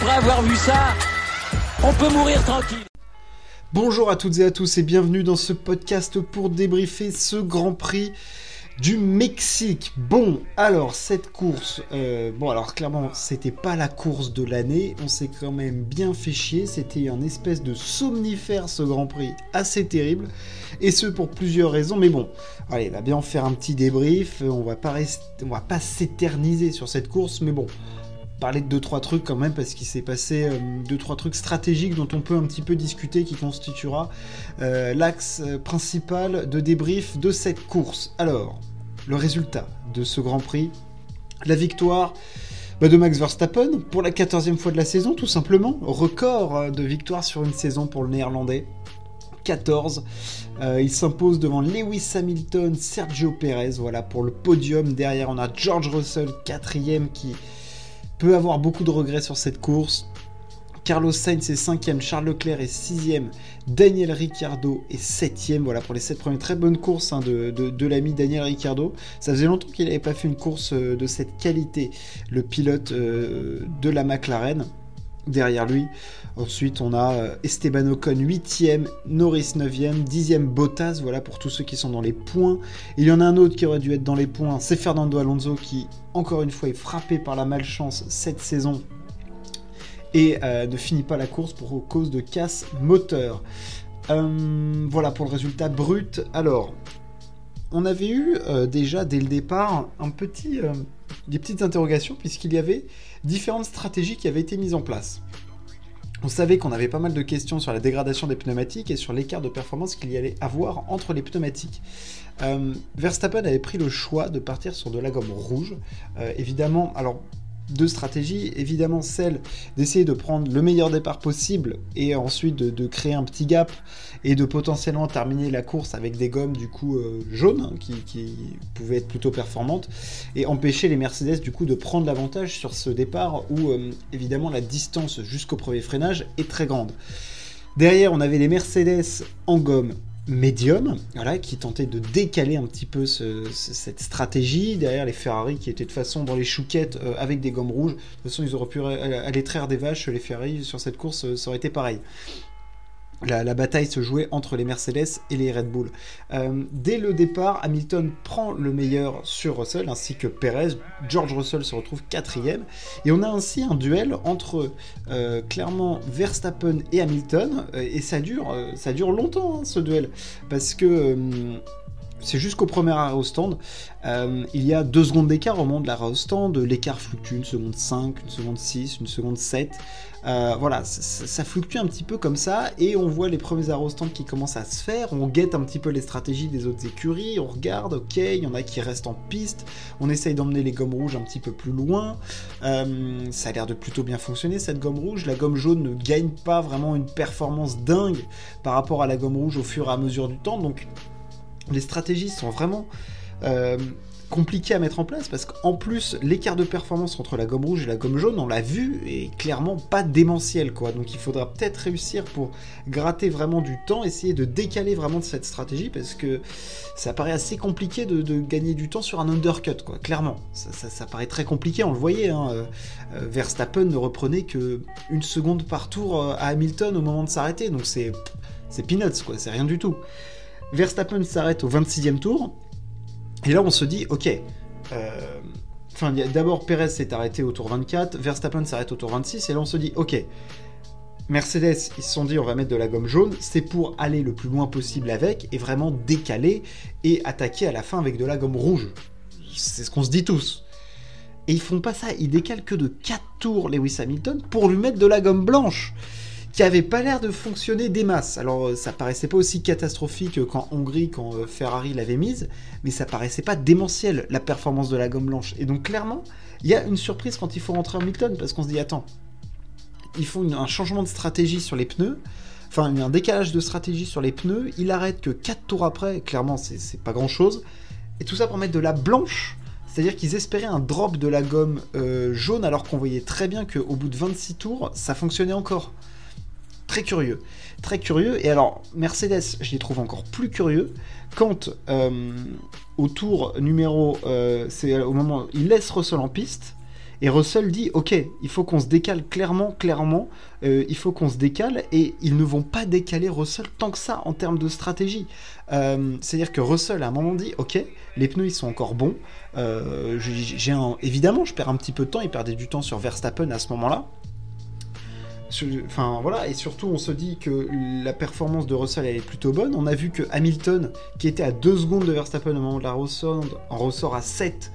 après avoir vu ça, on peut mourir tranquille. Bonjour à toutes et à tous et bienvenue dans ce podcast pour débriefer ce Grand Prix du Mexique. Bon, alors cette course, euh, bon alors clairement c'était pas la course de l'année, on s'est quand même bien fait chier, c'était un espèce de somnifère ce Grand Prix, assez terrible, et ce pour plusieurs raisons, mais bon, allez, va bien faire un petit débrief, on va on va pas s'éterniser sur cette course, mais bon, parler de deux trois trucs quand même parce qu'il s'est passé euh, deux trois trucs stratégiques dont on peut un petit peu discuter qui constituera euh, l'axe principal de débrief de cette course. Alors, le résultat de ce Grand Prix, la victoire bah, de Max Verstappen pour la 14e fois de la saison tout simplement, record euh, de victoire sur une saison pour le néerlandais. 14. il s'impose devant Lewis Hamilton, Sergio Perez, voilà pour le podium. Derrière, on a George Russell, quatrième, qui, peut avoir beaucoup de regrets sur cette course. Carlos Sainz est 5 Charles Leclerc est 6 Daniel Ricciardo est 7 Voilà pour les 7 premières très bonnes courses hein, de, l'ami Daniel Ricciardo. Ça faisait longtemps qu'il n'avait pas fait une course euh, de cette qualité, le pilote euh, de la McLaren derrière lui. Ensuite, on a euh, Esteban Ocon 8ème, Norris 9ème, 10ème Bottas, voilà pour tous ceux qui sont dans les points. Il y en a un autre qui aurait dû être dans les points, c'est Fernando Alonso qui, encore une fois, est frappé par la malchance cette saison et euh, ne finit pas la course pour cause de casse moteur. Euh, voilà pour le résultat brut. Alors, on avait eu déjà dès le départ un petit, des petites interrogations puisqu'il y avait différentes stratégies qui avaient été mises en place. On savait qu'on avait pas mal de questions sur la dégradation des pneumatiques et sur l'écart de performance qu'il y allait avoir entre les pneumatiques. Euh, Verstappen avait pris le choix de partir sur de la gomme rouge. Euh, évidemment, alors deux stratégies. Évidemment, celle d'essayer de prendre le meilleur départ possible et ensuite de, créer un petit gap et de potentiellement terminer la course avec des gommes du coup euh, jaunes hein, qui, pouvaient être plutôt performantes et empêcher les Mercedes du coup de prendre l'avantage sur ce départ où euh, évidemment la distance jusqu'au premier freinage est très grande. Derrière, on avait les Mercedes en gomme médium, voilà, qui tentait de décaler un petit peu cette stratégie. Derrière les Ferrari qui étaient de façon dans les chouquettes euh, avec des gommes rouges. De toute façon, ils auraient pu aller traire des vaches, les Ferrari, sur cette course, euh, ça aurait été pareil la, bataille se jouait entre les Mercedes et les Red Bull. Euh, dès le départ, Hamilton prend le meilleur sur Russell, ainsi que Perez. George Russell se retrouve quatrième. Et on a ainsi un duel entre euh, clairement Verstappen et Hamilton. Euh, et ça dure, longtemps, hein, ce duel. Parce que c'est jusqu'au premier au stand. il y a deux secondes d'écart au moment de l'arrêt au stand. L'écart fluctue une seconde 5, une seconde 6, une seconde 7. Euh, voilà, ça, fluctue un petit peu comme ça, et on voit les premiers arrostants qui commencent à se faire, on guette un petit peu les stratégies des autres écuries, on regarde, ok, il y en a qui restent en piste, on essaye d'emmener les gommes rouges un petit peu plus loin, euh, ça a l'air de plutôt bien fonctionner cette gomme rouge, la gomme jaune ne gagne pas vraiment une performance dingue par rapport à la gomme rouge au fur et à mesure du temps, donc les stratégies sont vraiment... Euh, compliqué à mettre en place parce qu'en plus l'écart de performance entre la gomme rouge et la gomme jaune, on l'a vu, est clairement pas démentiel quoi. Donc il faudra peut-être réussir pour gratter vraiment du temps, essayer de décaler vraiment de cette stratégie parce que ça paraît assez compliqué de, gagner du temps sur un undercut quoi. Clairement, ça, paraît très compliqué. On le voyait, hein, euh, euh, Verstappen ne reprenait que une seconde par tour à Hamilton au moment de s'arrêter, donc c'est c'est peanuts quoi, c'est rien du tout. Verstappen s'arrête au 26e tour et là, on se dit, ok. Euh, enfin, d'abord, Perez s'est arrêté au tour 24, Verstappen s'arrête au tour 26, et là, on se dit, ok. Mercedes, ils se sont dit, on va mettre de la gomme jaune, c'est pour aller le plus loin possible avec et vraiment décaler et attaquer à la fin avec de la gomme rouge. C'est ce qu'on se dit tous. Et ils font pas ça, ils décalent que de 4 tours Lewis Hamilton pour lui mettre de la gomme blanche qui avait pas l'air de fonctionner des masses. Alors euh, ça paraissait pas aussi catastrophique qu'en Hongrie quand euh, Ferrari l'avait mise, mais ça paraissait pas démentiel la performance de la gomme blanche. Et donc clairement, il y a une surprise quand il faut rentrer en Hamilton parce qu'on se dit attends, ils font un changement de stratégie sur les pneus. Enfin, un décalage de stratégie sur les pneus. Il arrête que 4 tours après. Clairement, c'est pas grand chose. Et tout ça pour mettre de la blanche c'est-à-dire qu'ils espéraient un drop de la gomme euh, jaune alors qu'on voyait très bien qu'au bout de 26 tours, ça fonctionnait encore très curieux. Très curieux. Et alors, Mercedes, je les trouve encore plus curieux quand, euh, au tour numéro. Euh, c'est au moment. Il laisse Russell en piste. Et Russell dit, ok, il faut qu'on se décale clairement, clairement, euh, il faut qu'on se décale, et ils ne vont pas décaler Russell tant que ça en termes de stratégie. Euh, c'est-à-dire que Russell à un moment dit, ok, les pneus ils sont encore bons, euh, évidemment je perds un petit peu de temps, il perdait du temps sur Verstappen à ce moment-là. Enfin voilà, et surtout on se dit que la performance de Russell elle est plutôt bonne. On a vu que Hamilton, qui était à 2 secondes de Verstappen au moment de la ressort, en ressort à 7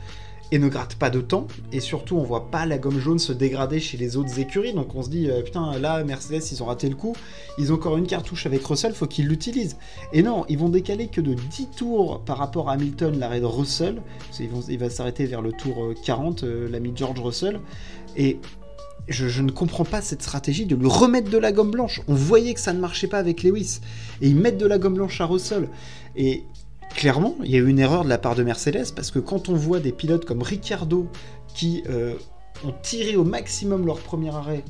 et ne gratte pas de temps. Et surtout, on voit pas la gomme jaune se dégrader chez les autres écuries. Donc on se dit, euh, putain, là, Mercedes, ils ont raté le coup. Ils ont encore une cartouche avec Russell, faut qu'ils l'utilisent. Et non, ils vont décaler que de 10 tours par rapport à Hamilton, l'arrêt de Russell. il va s'arrêter vers le tour 40, euh, euh, l'ami George Russell. Et je, ne comprends pas cette stratégie de lui remettre de la gomme blanche. On voyait que ça ne marchait pas avec Lewis. Et ils mettent de la gomme blanche à Russell. Et clairement, il y a eu une erreur de la part de Mercedes parce que quand on voit des pilotes comme Ricciardo qui euh, ont tiré au maximum leur premier arrêt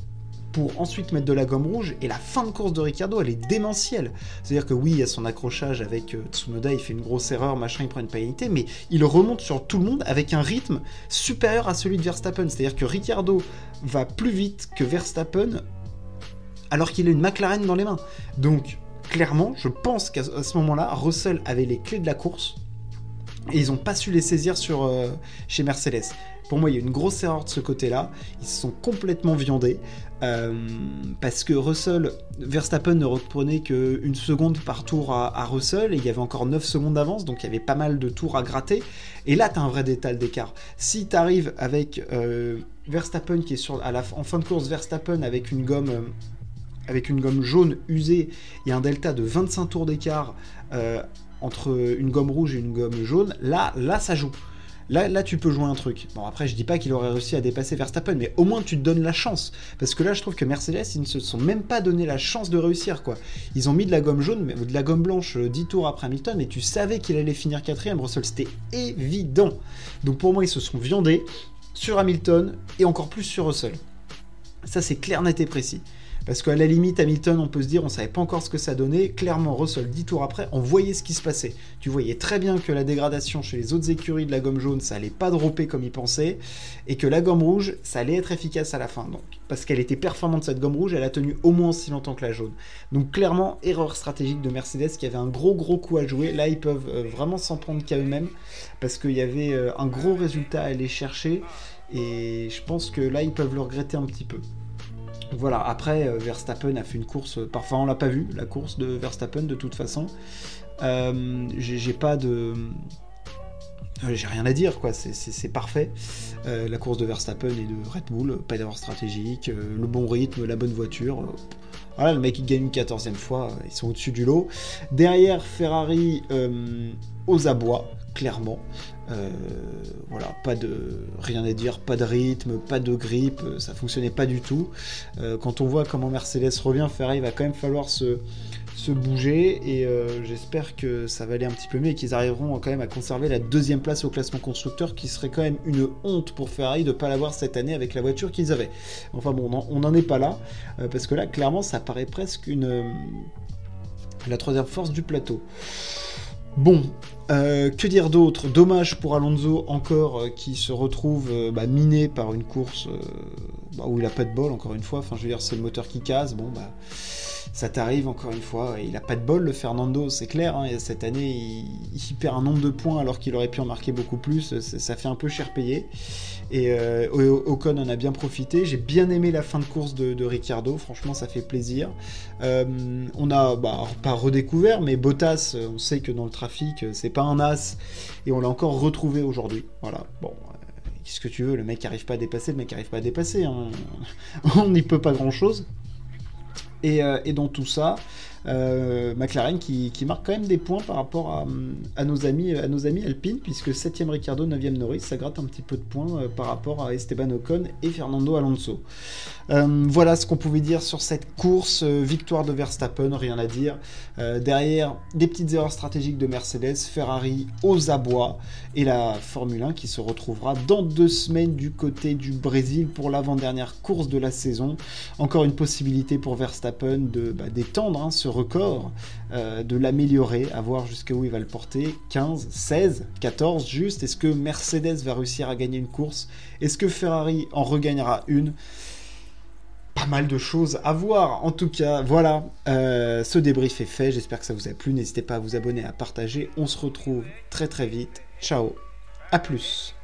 pour ensuite mettre de la gomme rouge, et la fin de course de Ricciardo, elle est démentielle. C'est-à-dire que oui, il y a son accrochage avec euh, Tsunoda, il fait une grosse erreur, machin, il prend une pénalité, mais il remonte sur tout le monde avec un rythme supérieur à celui de Verstappen. C'est-à-dire que Ricciardo va plus vite que Verstappen alors qu'il a une McLaren dans les mains. Donc, clairement, je pense qu'à ce moment-là, Russell avait les clés de la course et ils n'ont pas su les saisir sur, euh, chez Mercedes. Pour moi, il y a une grosse erreur de ce côté-là. Ils se sont complètement viandés. Euh, parce que Russell, Verstappen ne reprenait qu'une seconde par tour à, Russell et il y avait encore 9 secondes d'avance, donc il y avait pas mal de tours à gratter. Et là, tu as un vrai détail d'écart. Si tu arrives avec euh, Verstappen qui est sur, à la, en fin de course, Verstappen avec une gomme avec une gomme jaune usée, a un delta de 25 tours d'écart entre une gomme rouge et une gomme jaune, là, là ça joue. Là, là, tu peux jouer un truc. Bon, après, je dis pas qu'il aurait réussi à dépasser Verstappen, mais au moins tu te donnes la chance. Parce que là, je trouve que Mercedes, ils ne se sont même pas donné la chance de réussir, quoi. Ils ont mis de la gomme jaune, mais de la gomme blanche 10 euh, tours après Hamilton, et tu savais qu'il allait finir quatrième. Russell, c'était évident. Donc pour moi, ils se sont viandés sur Hamilton et encore plus sur Russell. Ça, c'est clair, net et précis. Parce qu'à la limite, Hamilton, on peut se dire, on savait pas encore ce que ça donnait. Clairement, Russell, 10 tours après, on voyait ce qui se passait. Tu voyais très bien que la dégradation chez les autres écuries de la gomme jaune, ça allait pas dropper comme ils pensaient. Et que la gomme rouge, ça allait être efficace à la fin. Donc, parce qu'elle était performante, cette gomme rouge, elle a tenu au moins aussi longtemps que la jaune. Donc, clairement, erreur stratégique de Mercedes qui avait un gros, gros coup à jouer. Là, ils peuvent euh, vraiment s'en prendre qu'à eux-mêmes. Parce qu'il y avait euh, un gros résultat à aller chercher. Et je pense que là, ils peuvent le regretter un petit peu. Voilà, après, euh, Verstappen a fait une course, euh, parfois on l'a pas vu, la course de Verstappen de toute façon. Euh, j'ai pas de. J'ai rien à dire, quoi, c'est parfait. la course de Verstappen et de Red Bull, pas d'erreur stratégique, le bon rythme, la bonne voiture. Voilà, le mec il gagne une quatorzième fois, ils sont au-dessus du lot. Derrière, Ferrari aux abois, clairement. Euh, voilà, pas de rien à dire, pas de rythme, pas de grippe, ça fonctionnait pas du tout. Euh, quand on voit comment Mercedes revient, Ferrari va quand même falloir se, bouger et euh, j'espère que ça va aller un petit peu mieux et qu'ils arriveront quand même à conserver la deuxième place au classement constructeur qui serait quand même une honte pour Ferrari de ne pas l'avoir cette année avec la voiture qu'ils avaient. Enfin bon, on n'en est pas là parce que là clairement ça paraît presque une la troisième force du plateau. Bon, euh, que dire d'autre Dommage pour Alonso encore euh, qui se retrouve euh, bah, miné par une course bah, où il a pas de bol encore une fois. Enfin je veux dire c'est le moteur qui casse. Bon bah ça t'arrive encore une fois. Il a pas de bol le Fernando c'est clair. Hein, cette année il, perd un nombre de points alors qu'il aurait pu en marquer beaucoup plus. Ça fait un peu cher payé. Et euh, Ocon en a bien profité. J'ai bien aimé la fin de course de, de Ricciardo. Franchement, ça fait plaisir. Euh, on a bah, pas redécouvert, mais Bottas, on sait que dans le trafic, c'est pas un as. Et on l'a encore retrouvé aujourd'hui. Voilà. Bon, euh, qu'est-ce que tu veux Le mec n'arrive pas à dépasser, le mec n'arrive pas à dépasser. Hein. on n'y peut pas grand-chose. Et, et, dans tout ça, euh, McLaren qui, marque quand même des points par rapport à, nos, amis, à nos amis Alpine, puisque 7ème Ricardo, 9ème Norris, ça gratte un petit peu de points euh, par rapport à Esteban Ocon et Fernando Alonso. Euh, voilà ce qu'on pouvait dire sur cette course. victoire de Verstappen, rien à dire. derrière, des petites erreurs stratégiques de Mercedes, Ferrari aux abois et la Formule 1 qui se retrouvera dans deux semaines du côté du Brésil pour l'avant-dernière course de la saison. Encore une possibilité pour Verstappen de bah, d'étendre hein, ce record, de l'améliorer, à voir jusqu'où il va le porter. 15, 16, 14 juste. Est-ce que Mercedes va réussir à gagner une course? Est-ce que Ferrari en regagnera une? Pas mal de choses à voir. En tout cas, voilà, ce débrief est fait. J'espère que ça vous a plu. N'hésitez pas à vous abonner, à partager. On se retrouve très très vite. Ciao, à plus.